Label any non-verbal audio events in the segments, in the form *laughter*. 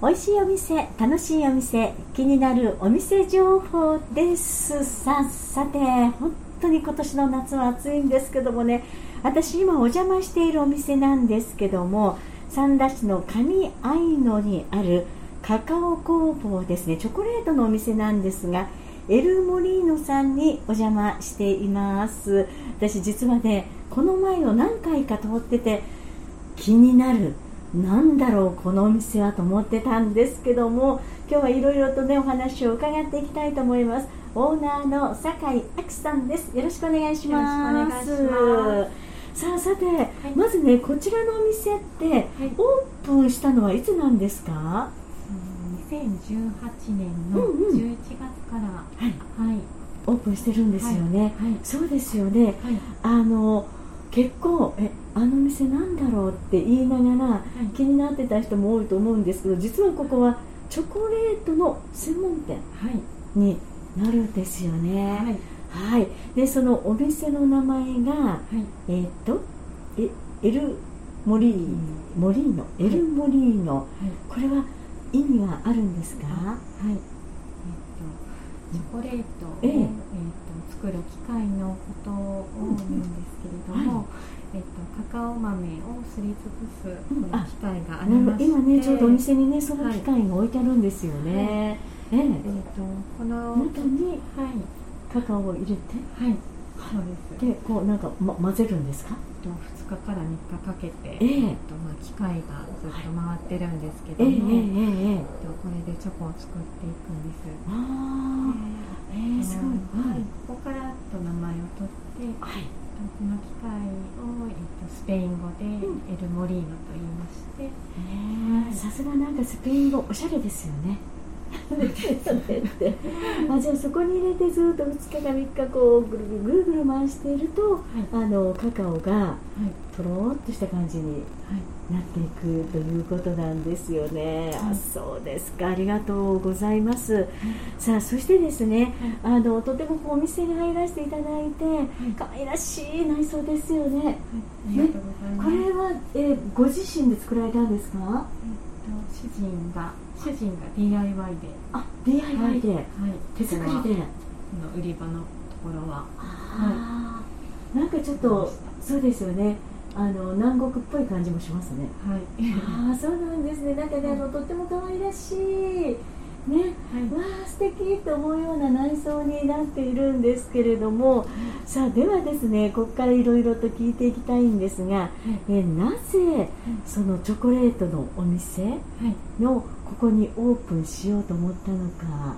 美味しいお店楽しいお店気になるお店情報です。ささて本当に今年の夏は暑いんですけどもね。私今お邪魔しているお店なんですけども三田市の上愛野にあるカカオ工房ですね。チョコレートのお店なんですがエルモリーノさんにお邪魔しています。私実はねこの前を何回か通ってて気になるなんだろうこのお店はと思ってたんですけども今日はいろいろとねお話を伺っていきたいと思います。オーナーの酒井明さんです。よろしくお願いします。さあさて、はい、まずねこちらのお店って、はい、オープンしたのはいつなんですか？2018年の11月から、うんうん、はい、はい、オープンしてるんですよね、はい。そうですよね、あの結構えあの店なんだろうって言いながら、気になってた人も多いと思うんですけど実はここはチョコレートの専門店になるんですよね。はい、でそのお店の名前が、えー、っとえエルモリーモリーノエルモリーノ、これは意味はあるんですか？はい。えっとチョコレートを、えー、えー、と作る機械のことを言うんですけれども、えっと、カカオ豆をすりつぶす機械がありまして、今ねちょうどお店にねその機械が置いてあるんですよね、はい、ええ。ー、とこの中に、はい、カカオを入れてはい。そうです。でこうなんか、ま、混ぜるんですか？と2日から3日かけて、えー、えとまあ、機械がずっと回ってるんですけども、えー、えー、とこれでチョコを作っていくんです。ああえー、すごい、はい、ここからと名前を取って、はいこの機械を、えっと、スペイン語でエルモリーノと言いまして、さすがなんかスペイン語おしゃれですよね *laughs* あじゃあそこに入れてずっと2日か3日こうぐるぐるぐるぐる回していると、はい、あのカカオがとろっとした感じになっていくということなんですよね、はい、あそうですか。ありがとうございます、はい、さあそしてですね、あのとてもお店に入らせていただいて、可愛らしい内装ですよね,、ね。これは、えー、ご自身で作られたんですか、主人が主人が DIY で。あ DIY で、はい、手作りで。の売り場のところは。はい。なんかちょっとそうですよね。あの南国っぽい感じもしますね。はい。ああそうなんですね。なんかねあのとっても可愛らしいね、はい、わあ素敵と思うような内装になっているんですけれども、さあではですねここからいろいろと聞いていきたいんですが、はい、えなぜそのチョコレートのお店のここにオープンしようと思ったのか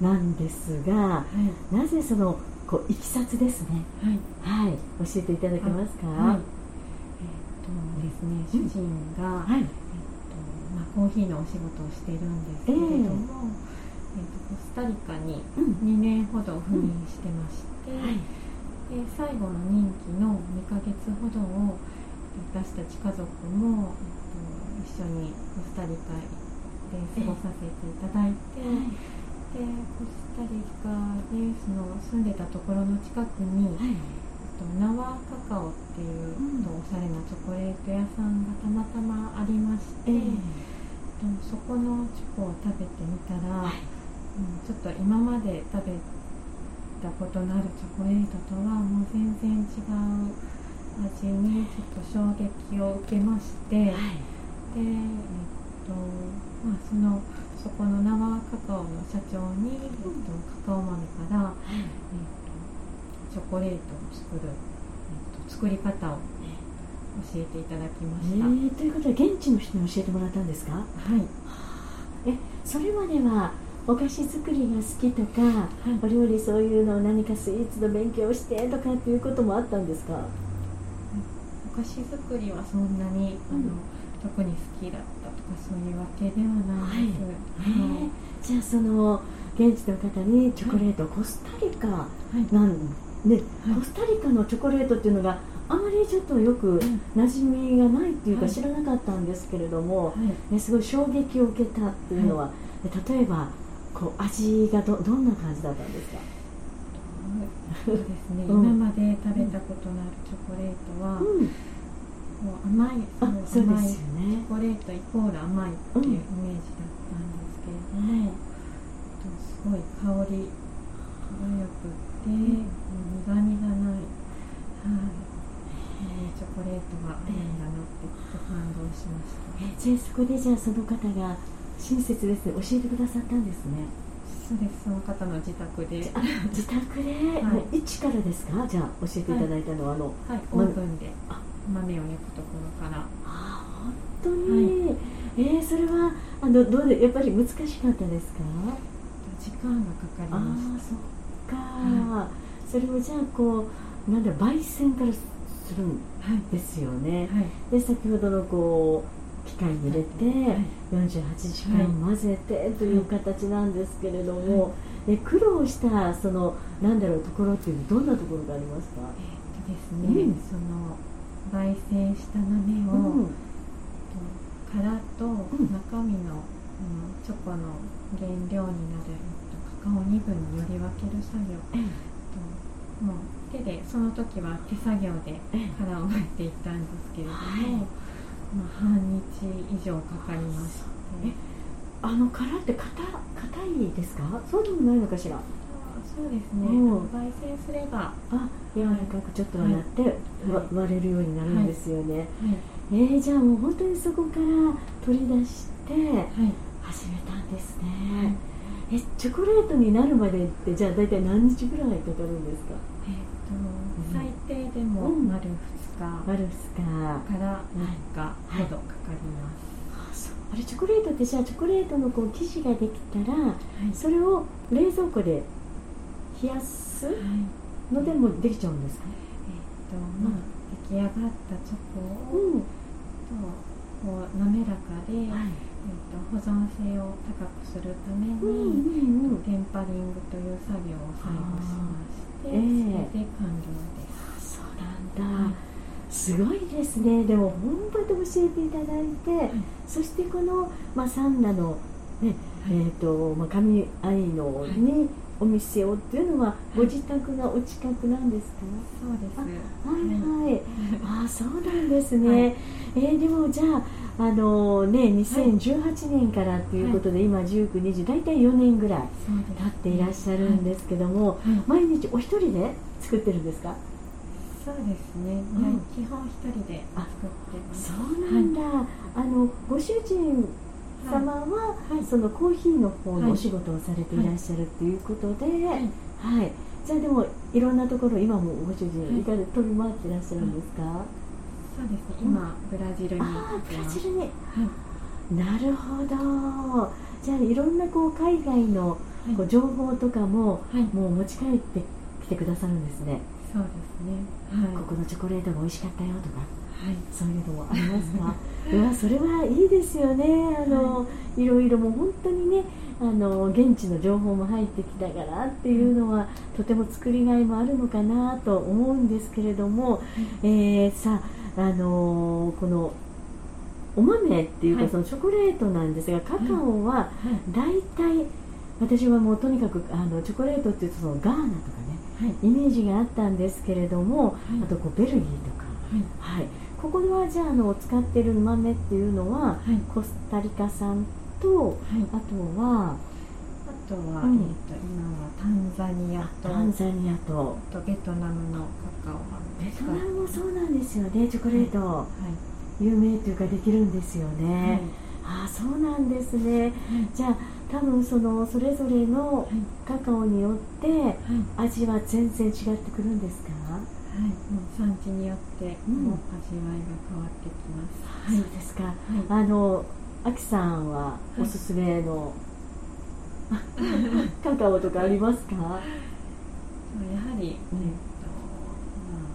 なんですが、はい、なぜそのこういきさつですね、はい、はい、教えていただけますか？はい、えー、っとですね、主人が、コーヒーのお仕事をしているんですけれども、えー、えー、とコスタリカに2年ほど赴任してまして、うん。はい、で最後の任期の2ヶ月ほどを私たち家族も、えー、と一緒にコスタリカで過ごさせていただいて、えー、でコスタリカでその住んでたところの近くに、はい。とナワカカオっていう、うん、おしゃれなチョコレート屋さんがたまたまありまして、えー、そこのチョコを食べてみたら、はい、うん、ちょっと今まで食べたことのあるチョコレートとはもう全然違う味にちょっと衝撃を受けまして、はい、で、えっとまあ、そのそこの生カカオの社長に、えっと、カカオ豆から、えっとチョコレートを作る、えっと、作り方を、ね、教えていただきました、えー、ということは現地の人に教えてもらったんですか？はい。えそれまではお菓子作りが好きとか、はい、お料理そういうの何かスイーツの勉強してとかっていうこともあったんですか？お菓子作りはそんなに、うん、あの特に好きだったとかそういうわけではないです、はい、はい、じゃあその現地の方にチョコレート、はい、コスタリカなん、はい。で、コスタリカのチョコレートっていうのがあまりちょっとよく馴染みがないっていうか知らなかったんですけれども、はい、ね、すごい衝撃を受けたっていうのは、はい、例えばこう味がどどんな感じだったんですか？そうですね、*laughs* うん、今まで食べたことのあるチョコレートは、うん、もう甘い甘い、ね、チョコレートイコール甘いっていうイメージだったんですけれども、うん、すごい香りがよくて。ー、そこでじゃあその方が親切です。ね教えてくださったんですね。そうです。その方の自宅で。自宅で、はい、一からですか？じゃあ教えていただいたのは、はい、あの、はい、オーブンで。豆を焼くところから。あ本当に、はい、えー、それはあのどうでやっぱり難しかったですか？時間がかかりました。そっか、はい、それをじゃあこうなんだ焙煎からするんですよね、はい、で先ほどのこう機械に入れて、はい、48時間混ぜてという形なんですけれども、で苦労したそのなんだろうところっていうどんなところがありますか、えー、とですね、うん、その焙煎した豆を、うん、殻と中身の、うん、チョコの原料になるカカオ2分により分ける作業、ともう手でその時は手作業で殻を剥いていったんですけれども、まあ、半日以上かかりまして。あの殻って硬いですか？そうでもないのかしら？そうですね、うん、焙煎すれば。あ柔らかくちょっとなって、はい、割れるようになるんですよね、はい。えー、じゃあもう本当にそこから取り出して始めたんですね、えチョコレートになるまでってじゃあ大体何日ぐらいかかるんですか？でも丸2日、丸2日から3日ほどかかります、あれチョコレートってじゃあチョコレートのこう生地ができたら、はい、それを冷蔵庫で冷やすのでもできちゃうんですか、えっ、とまあ出来上がったチョコを、うん、とこう滑らかで、はい。えーと、保存性を高くするために、うんうんうん、テンパリングという作業を最後しまして、えー、それで完了です。そうなんだ、はい、すごいですね。でも本当に教えていただいて、はい、そしてこの、まあ、サンナの、ねえーとまあ、神愛のに、お店をっていうのはご自宅がお近くなんですか、そうです。はいはい、あそうなんですね、はい、えー、でもじゃああのね、2018年からということで、はい、今19、20大体4年ぐらい経っていらっしゃるんですけども、はい、毎日お一人で作ってるんですか？そうですね、うん、基本一人で作ってます。そうなんだ、あのご主人様は、そのコーヒーの方のお仕事をされていらっしゃるということで、はい。じゃあでもいろんなところ今もご主人い。かが飛び回っていらっしゃるんですか、そうですね。今、ブラジルにあブラジルに、はい、なるほど。じゃあいろんなこう海外のこう情報とかも、はい、もう持ち帰ってきてくださるんですねそうですね、はい、ここのチョコレートが美味しかったよとか、はい、そういうのもありますかうわそれはいいですよね。あの、はい、いろいろもう本当にねあの現地の情報も入ってきたからっていうのは、とても作りがいもあるのかなと思うんですけれども、えー、さああのー、このお豆っていうか、そのチョコレートなんですがカカオは大体、私はもうとにかくあのチョコレートっていうとそのガーナとかね、はい、イメージがあったんですけれども、はい、あとこうベルギーとか、はい、はい、ここではじゃああの使ってる豆っていうのは、コスタリカ産と、あとはあとは、うん、えーと、今はタンザニアとタンザニアと。とベトナムのカカオがベトナムもそうなんですよね。チョコレート、はい、有名というかできるんですよね、はい、ああそうなんですね、はい、じゃあ多分そのそれぞれのカカオによって味は全然違ってくるんですか、はい、もう産地によっても味わいが変わってきます、うん、そうですか、あのあきさんはおすすめの、*laughs* カカオとかありますか？やはり、うん、えっとまあ、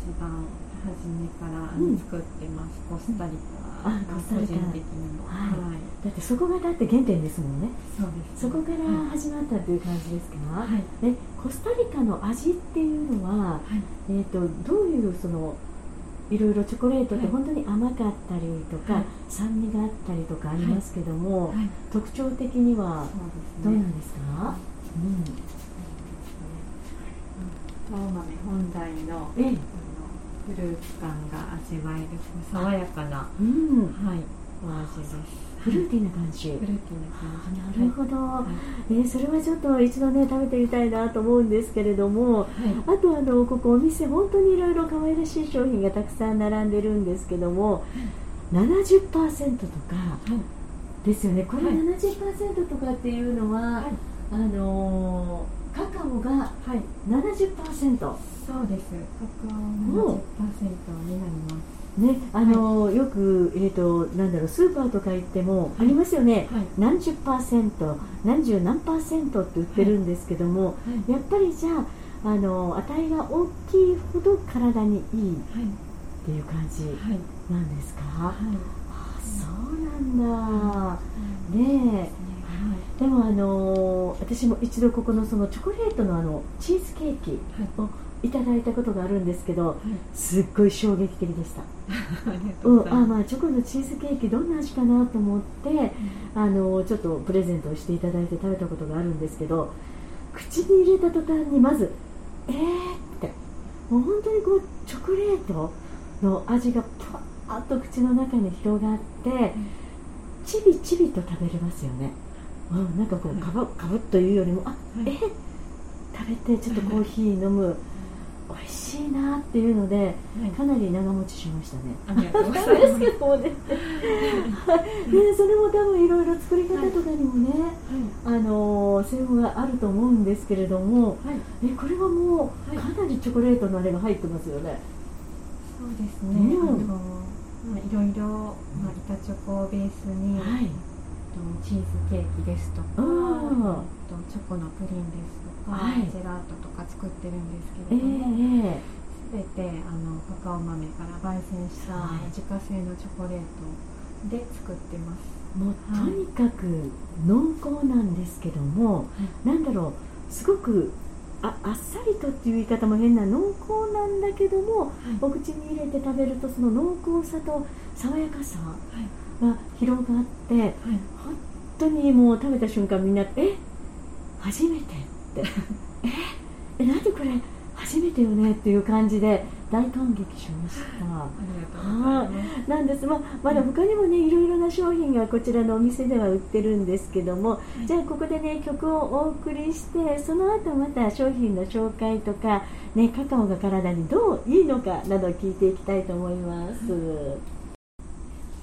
一番初めから作ってます、うん、コスタリカあコスタリカ的にも、はい、はい、だってそこがだって原点ですもんね。そうです、ね、そこから始まったという感じですか、はい、ね、コスタリカの味っていうのは、はい、えーと、どういうそのいろいろチョコレートって本当に甘かったりとか、はい、酸味があったりとかありますけども、はい。はい、特徴的にはどうなんですか、うん、青豆本来のえフルーツ感が味わえる爽やかな、うん、はい、お味です。フルーティーな感じ。フルーティーな感じ。なるほど。はい、えー、それはちょっと一度ね食べてみたいなと思うんですけれども、はい、あとあのここお店本当にいろいろ可愛らしい商品がたくさん並んでるんですけども、70%とかですよね、これ70%とかっていうのは、はい、あのー、カカオが70%、はい、そうです。カカオ70%になります。ね、あの、はい、よく、えーと、なんだろうスーパーとか行ってもありますよね、はい、何十パーセント何十何パーセントって売ってるんですけども、はい、やっぱりじゃああの値が大きいほど体にいいっていう感じなんですか、あそうなんだ、ねえ、でもあの私も一度ここのそのチョコレートのあのチーズケーキをい。ただいたことがあるんですけど、はい、すっごい衝撃的でした。*laughs* うんあまあチョコのチーズケーキどんな味かなと思って、うん、あのちょっとプレゼントをしていただいて食べたことがあるんですけど口に入れた途端にまずえーってもう本当にこうチョコレートの味がパーッと口の中に広がって、うん、ちびちびと食べれますよね、うん、なんかこうかぶかぶっというよりもあ、えー、食べてちょっとコーヒー飲む。美味しいなっていうので、かなり長持ちしましたね。ありがとうございます。ですけどね。ね、それも多分いろいろ作り方とかにもね、はい、あの専門があると思うんですけれども、はい、えこれはもうかなりチョコレートのあれが入ってますよね。そうですね。あいろいろまあ板チョコをベースに、はい、チーズケーキですとか、とチョコのプリンですはい、ジェラートとか作ってるんですけれども、えー、全てあのカカオ豆から焙煎した自家製のチョコレートで作ってます。もうとにかく濃厚なんですけども、はい、なんだろうすごくああっさりとっていう言い方も変な濃厚なんだけども、はい、お口に入れて食べるとその濃厚さと爽やかさが広がって、はい、本当にもう食べた瞬間みんなえ初めてって *laughs* ええ何これ初めてよねっていう感じで大感激しました。はい、なんです。まあ、まだ他にもね、いろいろな商品がこちらのお店では売ってるんですけども、じゃあここでね、曲をお送りして、その後また商品の紹介とか、ね、カカオが体にどういいのかなど聞いていきたいと思います。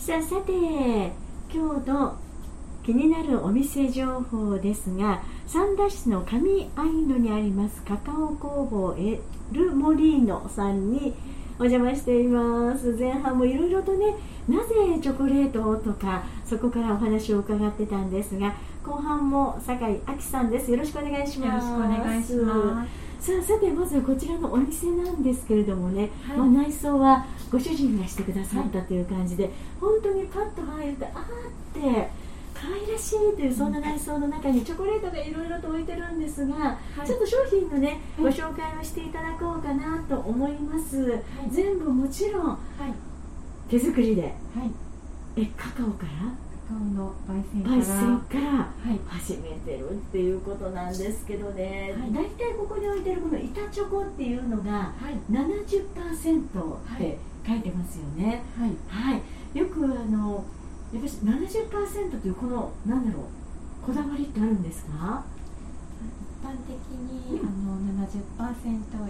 さあ、さて、今日の気になるお店情報ですが、三田市の上アイヌにありますカカオ工房エルモリーノさんにお邪魔しています。前半もいろいろとねなぜチョコレートとかそこからお話を伺ってたんですが後半も酒井亜紀さんです。よろしくお願いします。よろしくお願いします。さあさてまずこちらのお店なんですけれどもね、はい、まあ、内装はご主人がしてくださったという感じで、はい、本当にパッと入るとあーって可愛らしいというそんな内装の中にチョコレートがいろいろと置いてるんですが、はい、ちょっと商品のね、ご紹介をしていただこうかなと思います、はい、全部もちろん、手作りで、えカカオからカカオの焙煎から焙煎から始めてるっていうことなんですけどね、はい、大体ここに置いてるこの板チョコっていうのが70%って書いてますよね。はい、はい、よくあのやっぱり70%というこのなんだろうこだわりってあるんですか？一般的に、うん、あの70%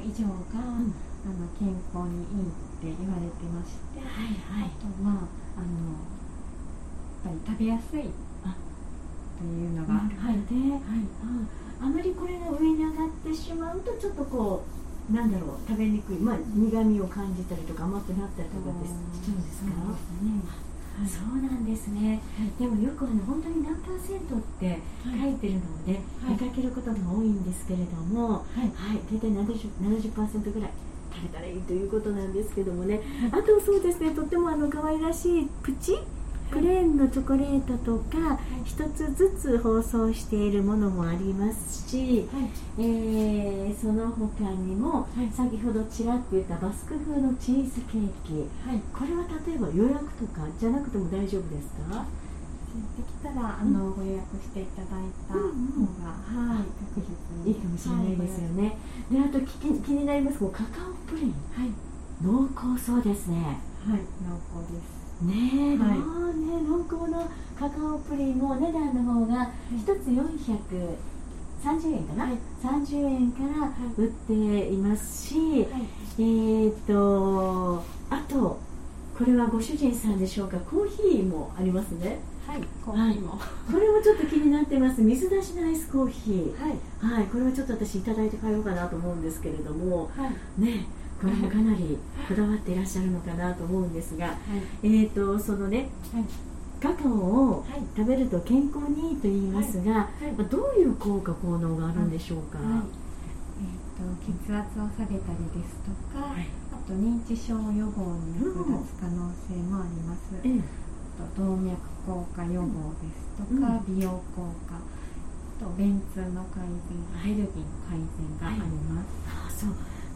以上が、うん、あの健康にいいって言われてまして、はいはい、あとまああのやっぱり食べやすい。というのが、はい。はい。あ、あまりこれが上に上がってしまうとちょっとこうなんだろう食べにくい、まあ、苦みを感じたりとか甘くなったりとかってしちゃうんですか、ねそうなんですね、でもよくあの本当に何パーセントって書いてるので、見かけることが多いんですけれども、はい、はい、大体 70%, 70ぐらい食べたらいいということなんですけどもね、あとそうですね。とってもあの可愛らしいプチプレーンのチョコレートとか一つずつ包装しているものもありますし、はい、えー、その他にも、先ほどちらっと言ったバスク風のチーズケーキ、はい、これは例えば予約とかじゃなくても大丈夫ですか？できたらあの、うん、ご予約していただいた方が、うんうん、はい。確実にいいかもしれないですよね、であと気気になりますカカオプリン、はい、濃厚そうですね。はい。濃厚ですねえ、はい、ね濃厚なカカオプリンも値段の方が1つ430円かな、はい、30円から売っていますし、はい、えっ、ー、とあとこれはご主人さんでしょうか？コーヒーもありますね。はいコーヒーも、これもちょっと気になってます。水出しのアイスコーヒー。はい、はい、これはちょっと私いただいて帰ろうかなと思うんですけれどもはい。ねこれもかなりこだわっていらっしゃるのかなと思うんですが、はい。えー、とそのねはい。カカオをはい。食べると健康にいいと言いますが、はい。まあどういう効果効能があるんでしょうか、はい。えー、と血圧を下げたりですとか、はい。あと認知症予防に役立つ可能性もあります、ええあと動脈硬化予防ですとか、美容効果あと便通の改善アレルギーの改善があります、あそう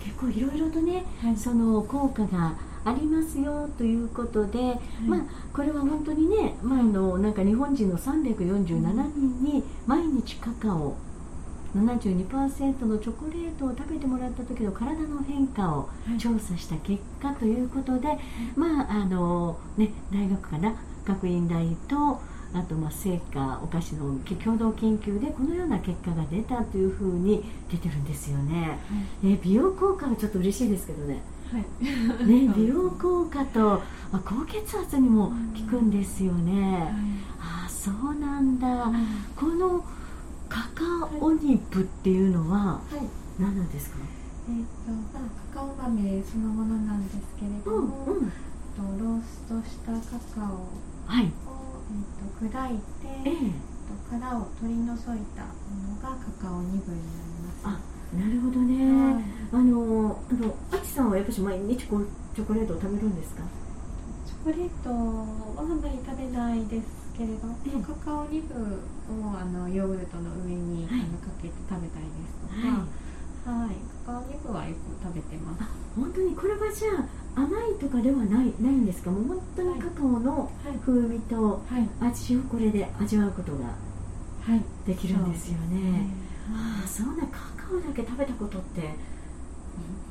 結構いろいろとね、はい。その効果がありますよということで、まあこれは本当にね、まあ、あのなんか日本人の347人に毎日カカオ72%のチョコレートを食べてもらった時の体の変化をはい。調査した結果ということで、まああのね、大学かな？学院大とあとまあ成果お菓子の共同研究でこのような結果が出たというふうに出てるんですよね。え美容効果はちょっと嬉しいですけどね。はいね美容効果とあ高血圧にも効くんですよね。あそうなんだ。はいこのカカオニブっていうのははい何なんですか？えーとまあ、カカオ豆そのものなんですけれども、うん。とローストしたカカオを、はい。えー、と砕いて、ええ。と殻を取り除いたものがカカオニブになります。あなるほどね。はいあのあのあきさんはやっぱし毎日こうチョコレートを食べるんですか？チョコレートはあんまり食べないですけれど、ええカカオニブをあのヨーグルトの上に、はいあのかけて食べたりですとか、はい、カカオニブはよく食べてます。あ本当にこれはじゃあ甘いとかではないないんですか？もう本当にカカオのはい、風味とはい、味をこれで味わうことがはい、できるんですよね。ああはそうなカカオだけ食べたことって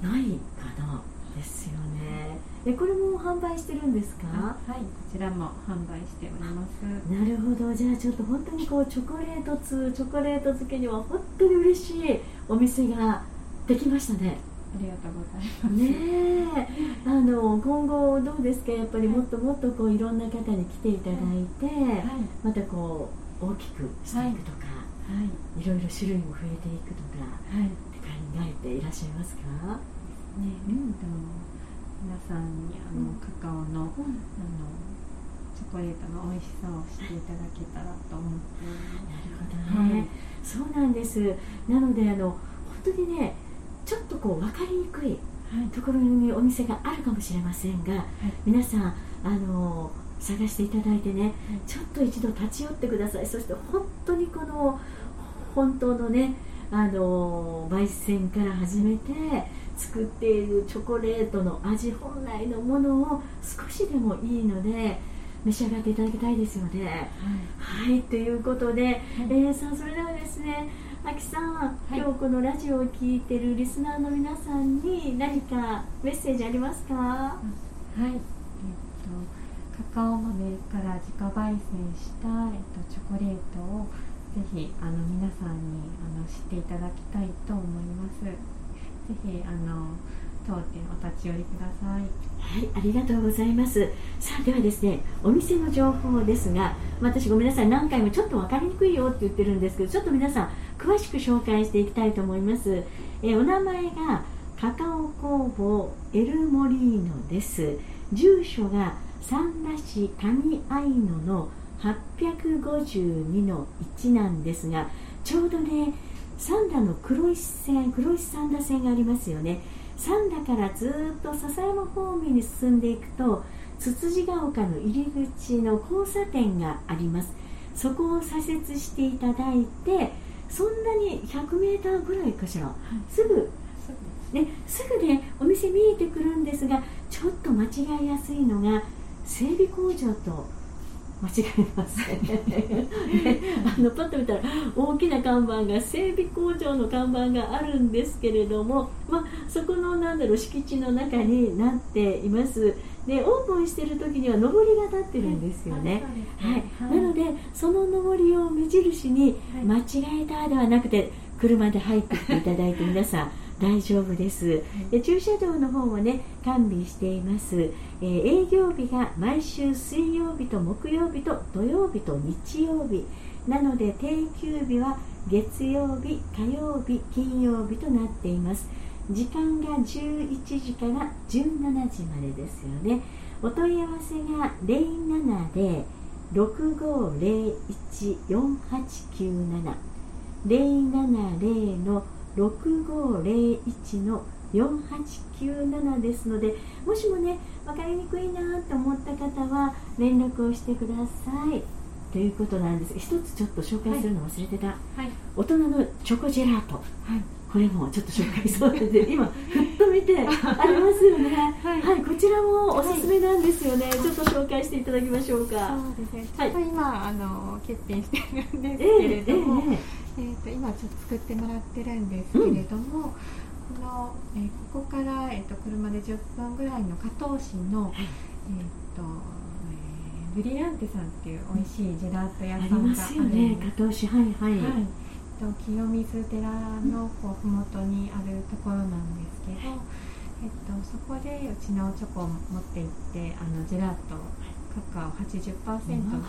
ないかな？ですよね。えこれも販売してるんですか？はい、こちらも販売しております。なるほどじゃあちょっと本当にこうチョコレート通チョコレート漬けには本当に嬉しいお店ができましたね。ありがとうございます。ねえ。あの今後どうですか？やっぱりもっともっとこういろんな方に来ていただいて、はい、またこう大きくしていくとか、はい、い、ろいろ種類も増えていくとかはい、って考えていらっしゃいますか、ね、うん。と皆さんにあの、うんカカオのあのチョコレートの美味しさを知っていただけたらと思って。なるほどね、そうなんです。なのであの本当にねちょっとこう分かりにくいはい、ところにお店があるかもしれませんが、皆さんあの探していただいてね、ちょっと一度立ち寄ってください。そして本当にこの本当のねあの焙煎から始めて作っているチョコレートの味本来のものを少しでもいいので召し上がっていただきたいですよね。はい。ということで、えーさあそれではですねあきさん、い今日このラジオを聞いてるリスナーの皆さんに何かメッセージありますか？はい、えっとカカオ豆から自家焙煎した、えっと、チョコレートをぜひあの皆さんにあの知っていただきたいと思います。ぜひあの当店お立ち寄りください。はい、ありがとうございます。さあ、ではですね、お店の情報ですが、私ごめんなさい、何回もちょっと分かりにくいよって言ってるんですけど、ちょっと皆さん、詳しく紹介していきたいと思います。えお名前が、カカオ工房エルモリーノです。住所が、三田市上愛野の852の1なんですが、ちょうどね、三田の黒石線、黒石三田線がありますよね。三田からずっと笹山方面に進んでいくとつつじが丘の入り口の交差点がありますそこを左折していただいてそんなに 100m ぐらいかしら？すぐ？ね、すぐねお店見えてくるんですがちょっと間違いやすいのが整備工場と間違えます *laughs* ねねあのパッと見たら大きな看板が整備工場の看板があるんですけれども、まあ、そこのなんだろう敷地の中になっていますでオープンしてる時には上りが立ってるんですよね、はい、なのでその上りを目印にはい。間違えたではなくて車で入ってきていただいて皆さん *laughs* 大丈夫です、で駐車場の方もね完備しています、えー、営業日が毎週水曜日と木曜日と土曜日と日曜日。なので定休日は月曜日火曜日金曜日となっています時間が11時から17時までですよね。お問い合わせが070-6501-4897 070の6501の4897ですのでもしもね分かりにくいなと思った方は連絡をしてください。ということなんです。一つちょっと紹介するの忘れてた、はい、大人のチョコジェラート、はい、これもちょっと紹介そうで今ふっと見てありますよね。はい、はい、こちらもおすすめなんですよね、ちょっと紹介していただきましょうか。そうですね。ちょっと今、あの欠品してるんですけれども、えーえーえーと、今ちょっと作ってもらってるんですけれども、うん。この、えー、ここから、えーと、車で10分ぐらいの加東市の、はい、えーとえー、ブリランテさんっていう美味しいジェラート屋さんがありますよね加東市はいはい、はいと清水寺のこう麓にあるところなんですけど、えっと、そこでうちのチョコを持って行ってあのジェラートカカオ80%の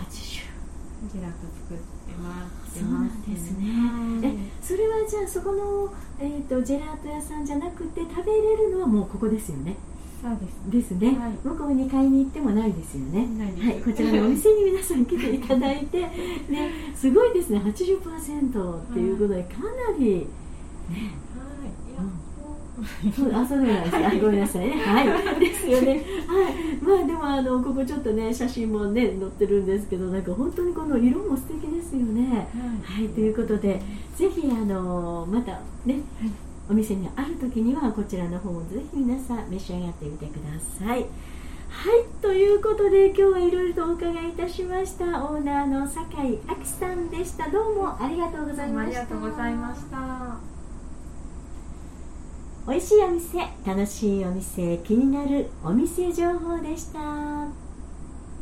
ジェラート作ってますそうなんですね、えそれはじゃあそこの、えーと、ジェラート屋さんじゃなくて食べれるのはもうここですよねそうです。ですね、はい、向こうに買いに行ってもないですよね。はい、こちらのお店に皆さん来ていただいて、*laughs* ね、すごいですね。80%っていうことでかなりね、そうあそうなんですか、ごめんなさいね。はい。ですよね。はい。まあでもあのここちょっとね写真もね載ってるんですけどなんか本当にこの色も素敵ですよね、はい、はい、ということでぜひあのまたね、はい、お店にある時にはこちらの方もぜひ皆さん召し上がってみてください。はいということで今日はいろいろとお伺いいたしました。オーナーの酒井亜紀さんでした。どうもありがとうございました。ありがとうございました。美味しいお店楽しいお店気になるお店情報でした